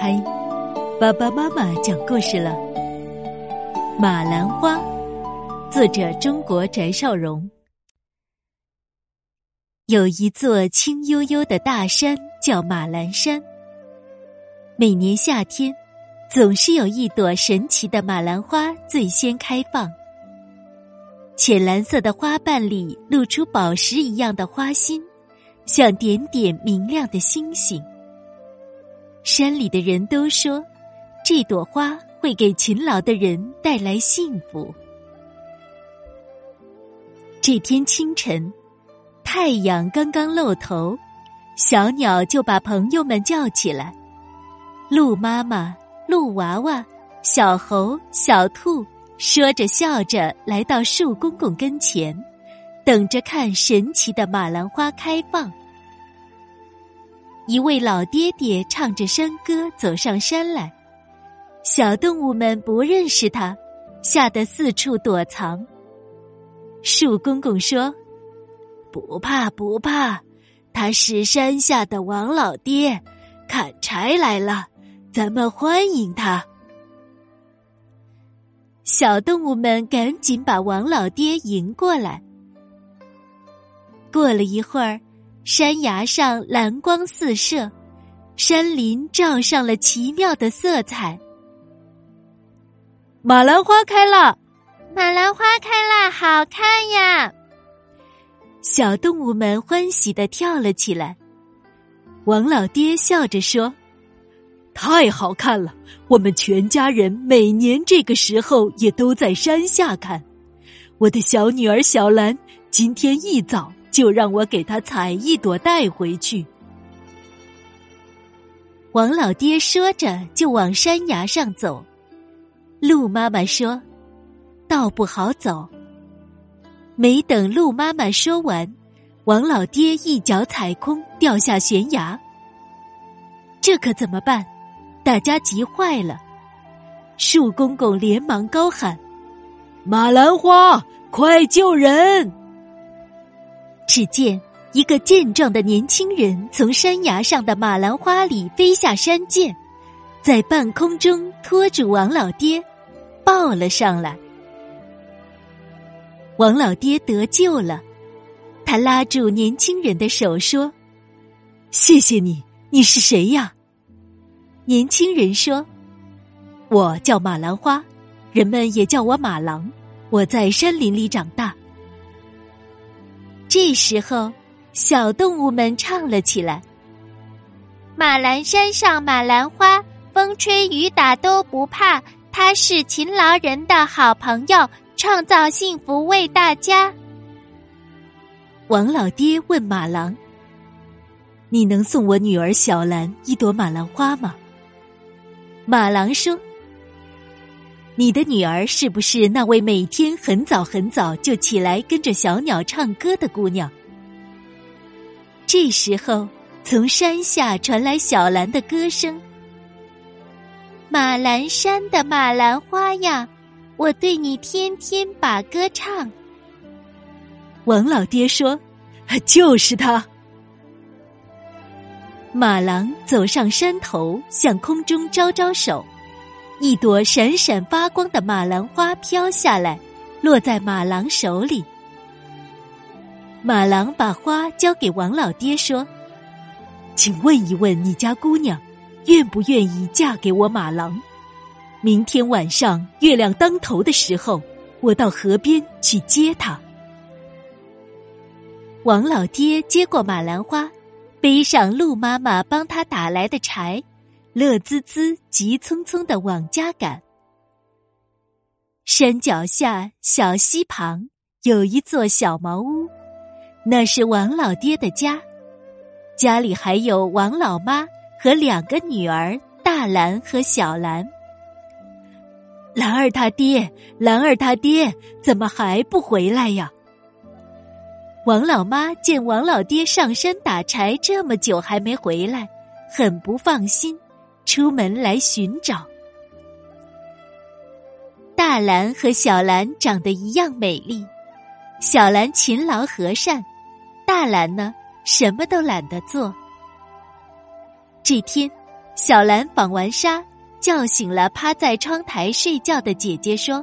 嗨，爸爸妈妈讲故事了。马兰花，作者中国翟绍荣。有一座青幽幽的大山，叫马兰山。每年夏天，总是有一朵神奇的马兰花最先开放。浅蓝色的花瓣里露出宝石一样的花心，像点点明亮的星星。山里的人都说，这朵花会给勤劳的人带来幸福。这天清晨，太阳刚刚露头，小鸟就把朋友们叫起来：鹿妈妈、鹿娃娃、小猴、小兔，说着笑着来到树公公跟前，等着看神奇的马兰花开放。一位老爹爹唱着山歌走上山来，小动物们不认识他，吓得四处躲藏。树公公说：“不怕不怕，他是山下的王老爹，砍柴来了，咱们欢迎他。”小动物们赶紧把王老爹迎过来。过了一会儿。山崖上蓝光四射，山林照上了奇妙的色彩。马兰花开了，马兰花开了，好看呀！小动物们欢喜的跳了起来。王老爹笑着说：“太好看了，我们全家人每年这个时候也都在山下看。我的小女儿小兰今天一早。”就让我给他采一朵带回去。王老爹说着，就往山崖上走。鹿妈妈说：“道不好走。”没等鹿妈妈说完，王老爹一脚踩空，掉下悬崖。这可怎么办？大家急坏了。树公公连忙高喊：“马兰花，快救人！”只见一个健壮的年轻人从山崖上的马兰花里飞下山涧，在半空中拖住王老爹，抱了上来。王老爹得救了，他拉住年轻人的手说：“谢谢你，你是谁呀？”年轻人说：“我叫马兰花，人们也叫我马郎，我在山林里长大。”这时候，小动物们唱了起来：“马兰山上马兰花，风吹雨打都不怕。它是勤劳人的好朋友，创造幸福为大家。”王老爹问马郎：“你能送我女儿小兰一朵马兰花吗？”马郎说。你的女儿是不是那位每天很早很早就起来跟着小鸟唱歌的姑娘？这时候，从山下传来小兰的歌声：“马兰山的马兰花呀，我对你天天把歌唱。”王老爹说：“ 就是他。”马郎走上山头，向空中招招手。一朵闪闪发光的马兰花飘下来，落在马郎手里。马郎把花交给王老爹，说：“请问一问你家姑娘，愿不愿意嫁给我马郎？明天晚上月亮当头的时候，我到河边去接她。”王老爹接过马兰花，背上鹿妈妈帮他打来的柴。乐滋滋、急匆匆的往家赶。山脚下小溪旁有一座小茅屋，那是王老爹的家。家里还有王老妈和两个女儿大兰和小兰。兰儿他爹，兰儿他爹，怎么还不回来呀？王老妈见王老爹上山打柴这么久还没回来，很不放心。出门来寻找，大兰和小兰长得一样美丽。小兰勤劳和善，大兰呢什么都懒得做。这天，小兰纺完纱，叫醒了趴在窗台睡觉的姐姐，说：“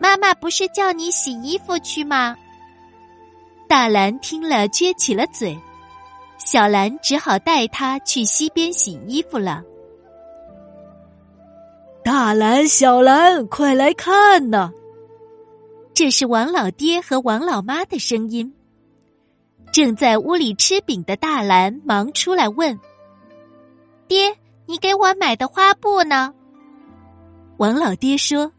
妈妈不是叫你洗衣服去吗？”大兰听了，撅起了嘴。小兰只好带他去溪边洗衣服了。大兰、小兰，快来看呐！这是王老爹和王老妈的声音。正在屋里吃饼的大兰忙出来问：“爹，你给我买的花布呢？”王老爹说：“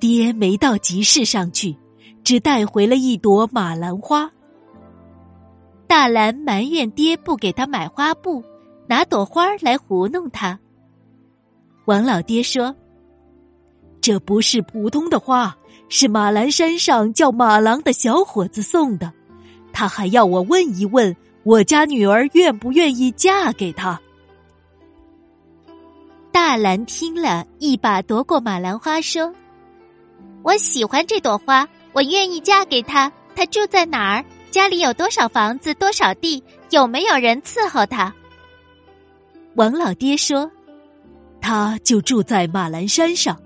爹没到集市上去，只带回了一朵马兰花。”大兰埋怨爹不给他买花布，拿朵花来糊弄他。王老爹说：“这不是普通的花，是马兰山上叫马郎的小伙子送的。他还要我问一问我家女儿愿不愿意嫁给他。”大兰听了一把夺过马兰花，说：“我喜欢这朵花，我愿意嫁给他。他住在哪儿？家里有多少房子，多少地？有没有人伺候他？”王老爹说。他就住在马兰山上，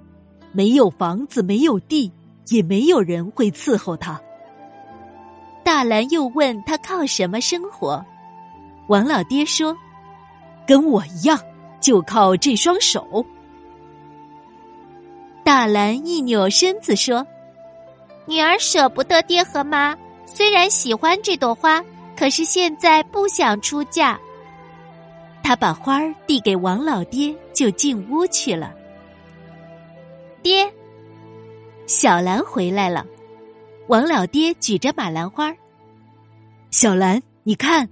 没有房子，没有地，也没有人会伺候他。大兰又问他靠什么生活，王老爹说：“跟我一样，就靠这双手。”大兰一扭身子说：“女儿舍不得爹和妈，虽然喜欢这朵花，可是现在不想出嫁。”他把花儿递给王老爹，就进屋去了。爹，小兰回来了。王老爹举着马兰花，小兰，你看。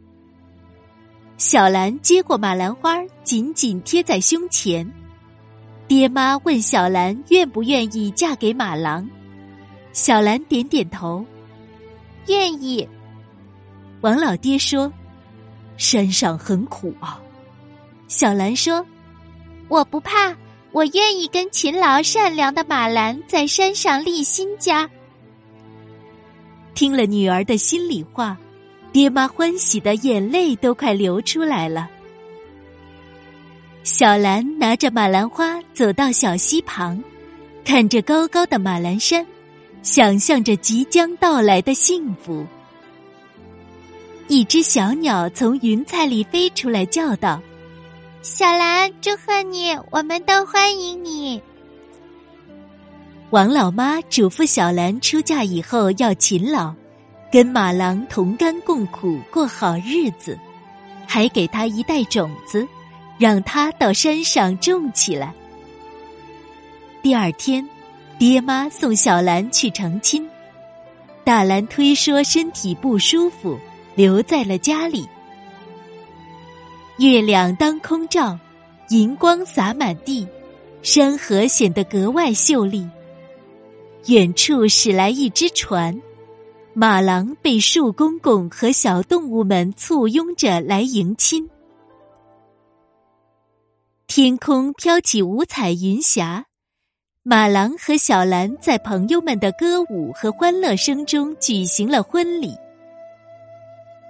小兰接过马兰花，紧紧贴在胸前。爹妈问小兰愿不愿意嫁给马郎，小兰点点头，愿意。王老爹说：“山上很苦啊。”小兰说：“我不怕，我愿意跟勤劳善良的马兰在山上立新家。”听了女儿的心里话，爹妈欢喜的眼泪都快流出来了。小兰拿着马兰花走到小溪旁，看着高高的马兰山，想象着即将到来的幸福。一只小鸟从云彩里飞出来，叫道。小兰，祝贺你！我们都欢迎你。王老妈嘱咐小兰出嫁以后要勤劳，跟马郎同甘共苦过好日子，还给他一袋种子，让他到山上种起来。第二天，爹妈送小兰去成亲，大兰推说身体不舒服，留在了家里。月亮当空照，银光洒满地，山河显得格外秀丽。远处驶来一只船，马郎被树公公和小动物们簇拥着来迎亲。天空飘起五彩云霞，马郎和小兰在朋友们的歌舞和欢乐声中举行了婚礼。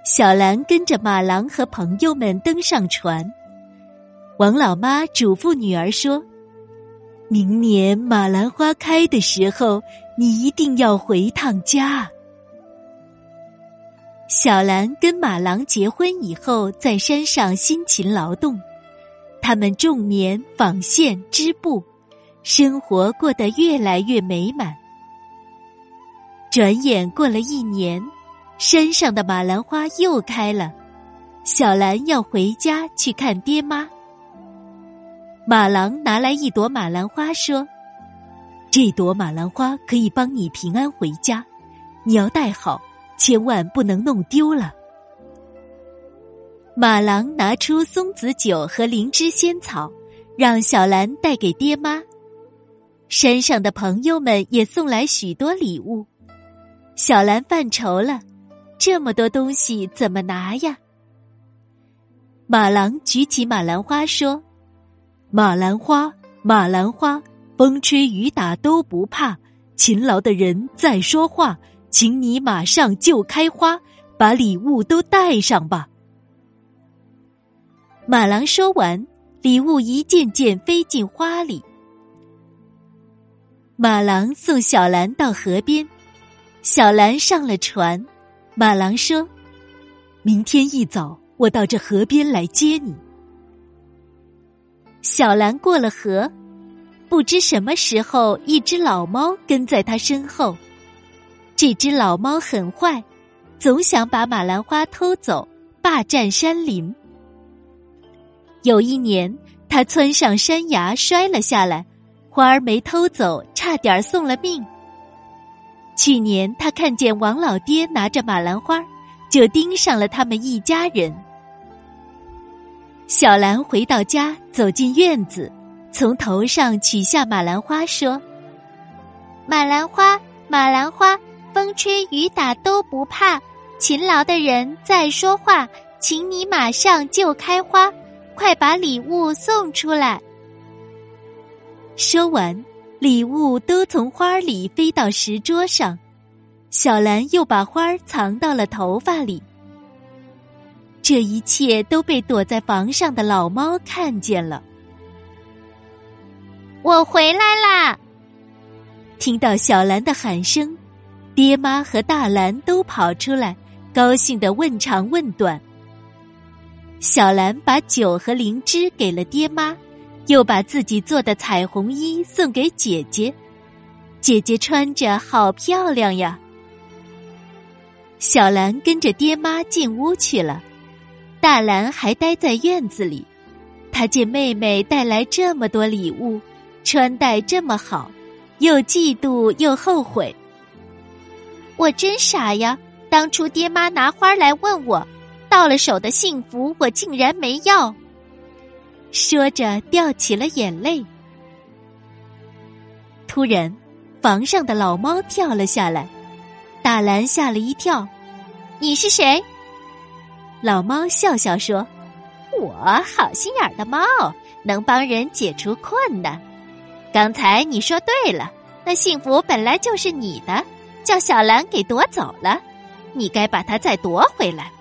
小兰跟着马郎和朋友们登上船。王老妈嘱咐女儿说：“明年马兰花开的时候，你一定要回趟家。”小兰跟马郎结婚以后，在山上辛勤劳动，他们种棉、纺线、织布，生活过得越来越美满。转眼过了一年。山上的马兰花又开了，小兰要回家去看爹妈。马郎拿来一朵马兰花，说：“这朵马兰花可以帮你平安回家，你要带好，千万不能弄丢了。”马郎拿出松子酒和灵芝仙草，让小兰带给爹妈。山上的朋友们也送来许多礼物，小兰犯愁了。这么多东西怎么拿呀？马郎举起马兰花说：“马兰花，马兰花，风吹雨打都不怕。勤劳的人在说话，请你马上就开花，把礼物都带上吧。”马郎说完，礼物一件件飞进花里。马郎送小兰到河边，小兰上了船。马郎说：“明天一早，我到这河边来接你。”小兰过了河，不知什么时候，一只老猫跟在他身后。这只老猫很坏，总想把马兰花偷走，霸占山林。有一年，他窜上山崖，摔了下来，花儿没偷走，差点送了命。去年，他看见王老爹拿着马兰花，就盯上了他们一家人。小兰回到家，走进院子，从头上取下马兰花，说：“马兰花，马兰花，风吹雨打都不怕，勤劳的人在说话，请你马上就开花。”快把礼物送出来！说完，礼物都从花里飞到石桌上，小兰又把花藏到了头发里。这一切都被躲在房上的老猫看见了。我回来啦！听到小兰的喊声，爹妈和大兰都跑出来，高兴的问长问短。小兰把酒和灵芝给了爹妈，又把自己做的彩虹衣送给姐姐。姐姐穿着好漂亮呀。小兰跟着爹妈进屋去了，大兰还待在院子里。她见妹妹带来这么多礼物，穿戴这么好，又嫉妒又后悔。我真傻呀！当初爹妈拿花来问我。到了手的幸福，我竟然没要。说着，掉起了眼泪。突然，房上的老猫跳了下来，大兰吓了一跳。“你是谁？”老猫笑笑说：“我好心眼的猫，能帮人解除困难。刚才你说对了，那幸福本来就是你的，叫小兰给夺走了，你该把它再夺回来。”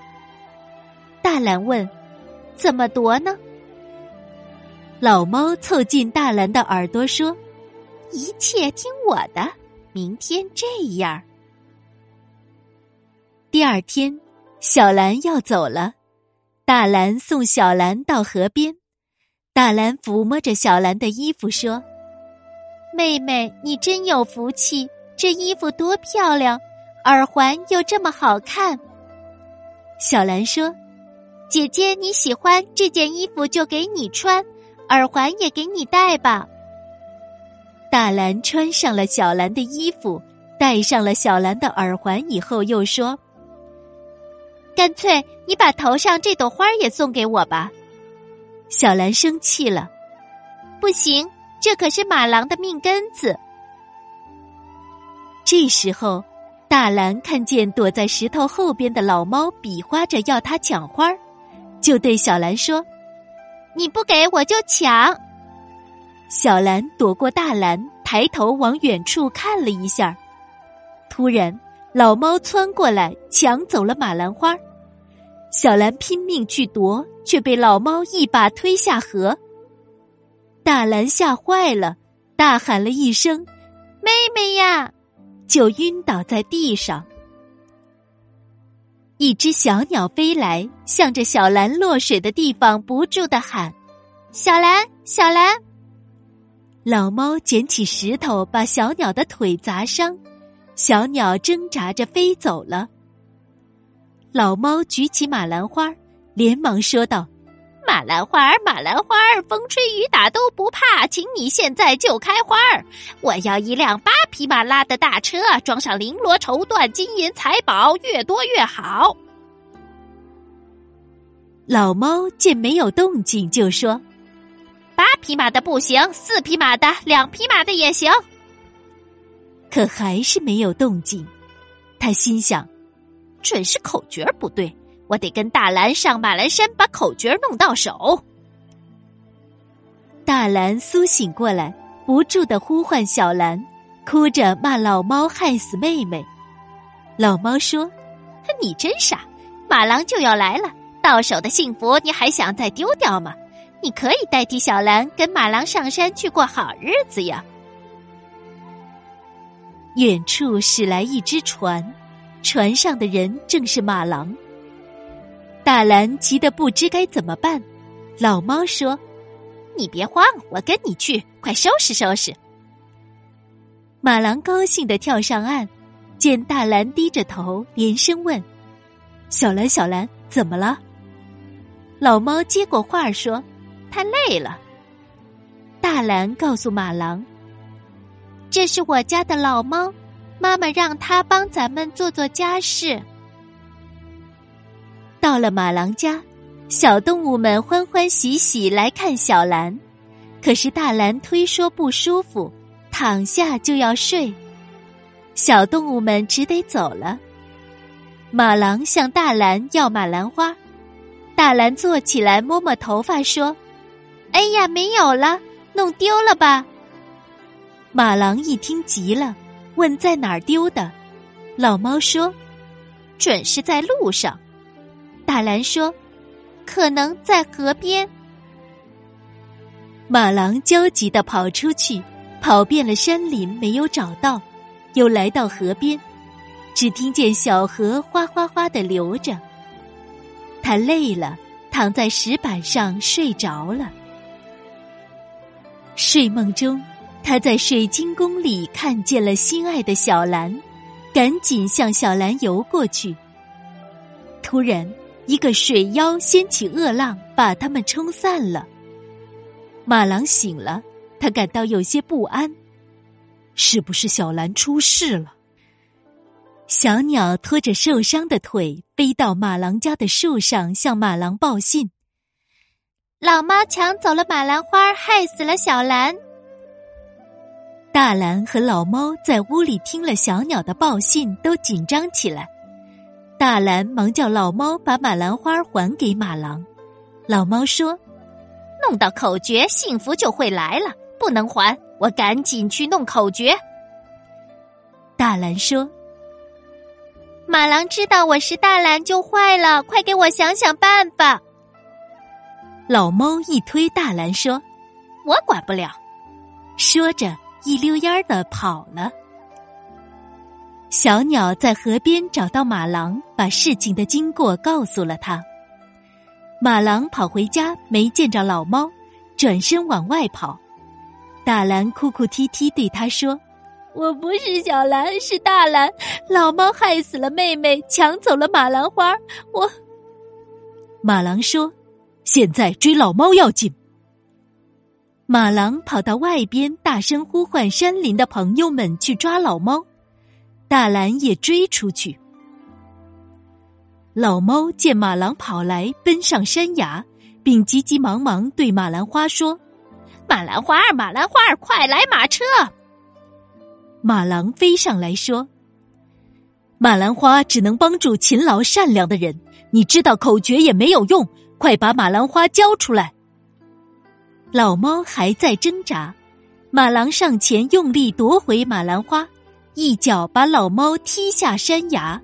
大兰问：“怎么夺呢？”老猫凑近大兰的耳朵说：“一切听我的。明天这样。”第二天，小兰要走了，大兰送小兰到河边。大兰抚摸着小兰的衣服说：“妹妹，你真有福气，这衣服多漂亮，耳环又这么好看。”小兰说。姐姐，你喜欢这件衣服就给你穿，耳环也给你戴吧。大兰穿上了小兰的衣服，戴上了小兰的耳环以后，又说：“干脆你把头上这朵花也送给我吧。”小兰生气了：“不行，这可是马郎的命根子。”这时候，大兰看见躲在石头后边的老猫比划着要他抢花儿。就对小兰说：“你不给我就抢。”小兰躲过大兰，抬头往远处看了一下，突然老猫窜过来抢走了马兰花。小兰拼命去夺，却被老猫一把推下河。大兰吓坏了，大喊了一声：“妹妹呀！”就晕倒在地上。一只小鸟飞来，向着小兰落水的地方不住的喊：“小兰，小兰！”老猫捡起石头，把小鸟的腿砸伤，小鸟挣扎着飞走了。老猫举起马兰花，连忙说道。马兰花儿，马兰花儿，风吹雨打都不怕，请你现在就开花儿。我要一辆八匹马拉的大车，装上绫罗绸缎、金银财宝，越多越好。老猫见没有动静，就说：“八匹马的不行，四匹马的，两匹马的也行。”可还是没有动静。他心想：“准是口诀不对。”我得跟大兰上马兰山，把口诀弄到手。大兰苏醒过来，不住的呼唤小兰，哭着骂老猫害死妹妹。老猫说：“你真傻，马郎就要来了，到手的幸福你还想再丢掉吗？你可以代替小兰跟马郎上山去过好日子呀。远处驶来一只船，船上的人正是马郎。大兰急得不知该怎么办。老猫说：“你别慌，我跟你去，快收拾收拾。”马郎高兴的跳上岸，见大兰低着头，连声问：“小兰，小兰，怎么了？”老猫接过话说：“他累了。”大兰告诉马郎：“这是我家的老猫，妈妈让他帮咱们做做家事。”到了马郎家，小动物们欢欢喜喜来看小兰，可是大兰推说不舒服，躺下就要睡，小动物们只得走了。马郎向大兰要马兰花，大兰坐起来摸摸头发说：“哎呀，没有了，弄丢了吧？”马郎一听急了，问在哪儿丢的，老猫说：“准是在路上。”大兰说：“可能在河边。”马郎焦急的跑出去，跑遍了山林，没有找到，又来到河边，只听见小河哗哗哗的流着。他累了，躺在石板上睡着了。睡梦中，他在水晶宫里看见了心爱的小兰，赶紧向小兰游过去。突然。一个水妖掀起恶浪，把他们冲散了。马郎醒了，他感到有些不安，是不是小兰出事了？小鸟拖着受伤的腿，飞到马郎家的树上，向马郎报信：老猫抢走了马兰花，害死了小兰。大兰和老猫在屋里听了小鸟的报信，都紧张起来。大兰忙叫老猫把马兰花还给马郎。老猫说：“弄到口诀，幸福就会来了，不能还。我赶紧去弄口诀。”大兰说：“马郎知道我是大兰就坏了，快给我想想办法。”老猫一推大兰说：“我管不了。”说着一溜烟儿的跑了。小鸟在河边找到马郎，把事情的经过告诉了他。马郎跑回家，没见着老猫，转身往外跑。大兰哭哭啼啼对他说：“我不是小兰，是大兰。老猫害死了妹妹，抢走了马兰花。我。”马郎说：“现在追老猫要紧。”马郎跑到外边，大声呼唤山林的朋友们去抓老猫。大兰也追出去。老猫见马郎跑来，奔上山崖，并急急忙忙对马兰花说：“马兰花儿，马兰花儿，快来马车！”马郎飞上来说：“马兰花只能帮助勤劳善良的人，你知道口诀也没有用，快把马兰花交出来。”老猫还在挣扎，马郎上前用力夺回马兰花。一脚把老猫踢下山崖。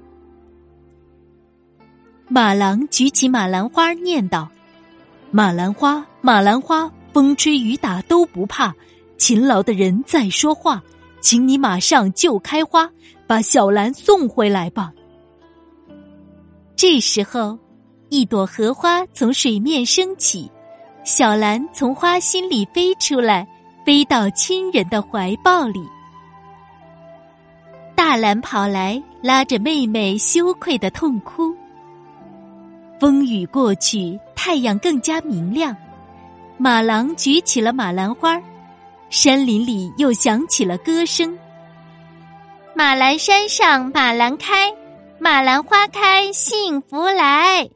马郎举起马兰花，念道：“马兰花，马兰花，风吹雨打都不怕。勤劳的人在说话，请你马上就开花，把小兰送回来吧。”这时候，一朵荷花从水面升起，小兰从花心里飞出来，飞到亲人的怀抱里。大兰跑来，拉着妹妹，羞愧的痛哭。风雨过去，太阳更加明亮。马郎举起了马兰花，山林里又响起了歌声。马兰山上马兰开，马兰花开幸福来。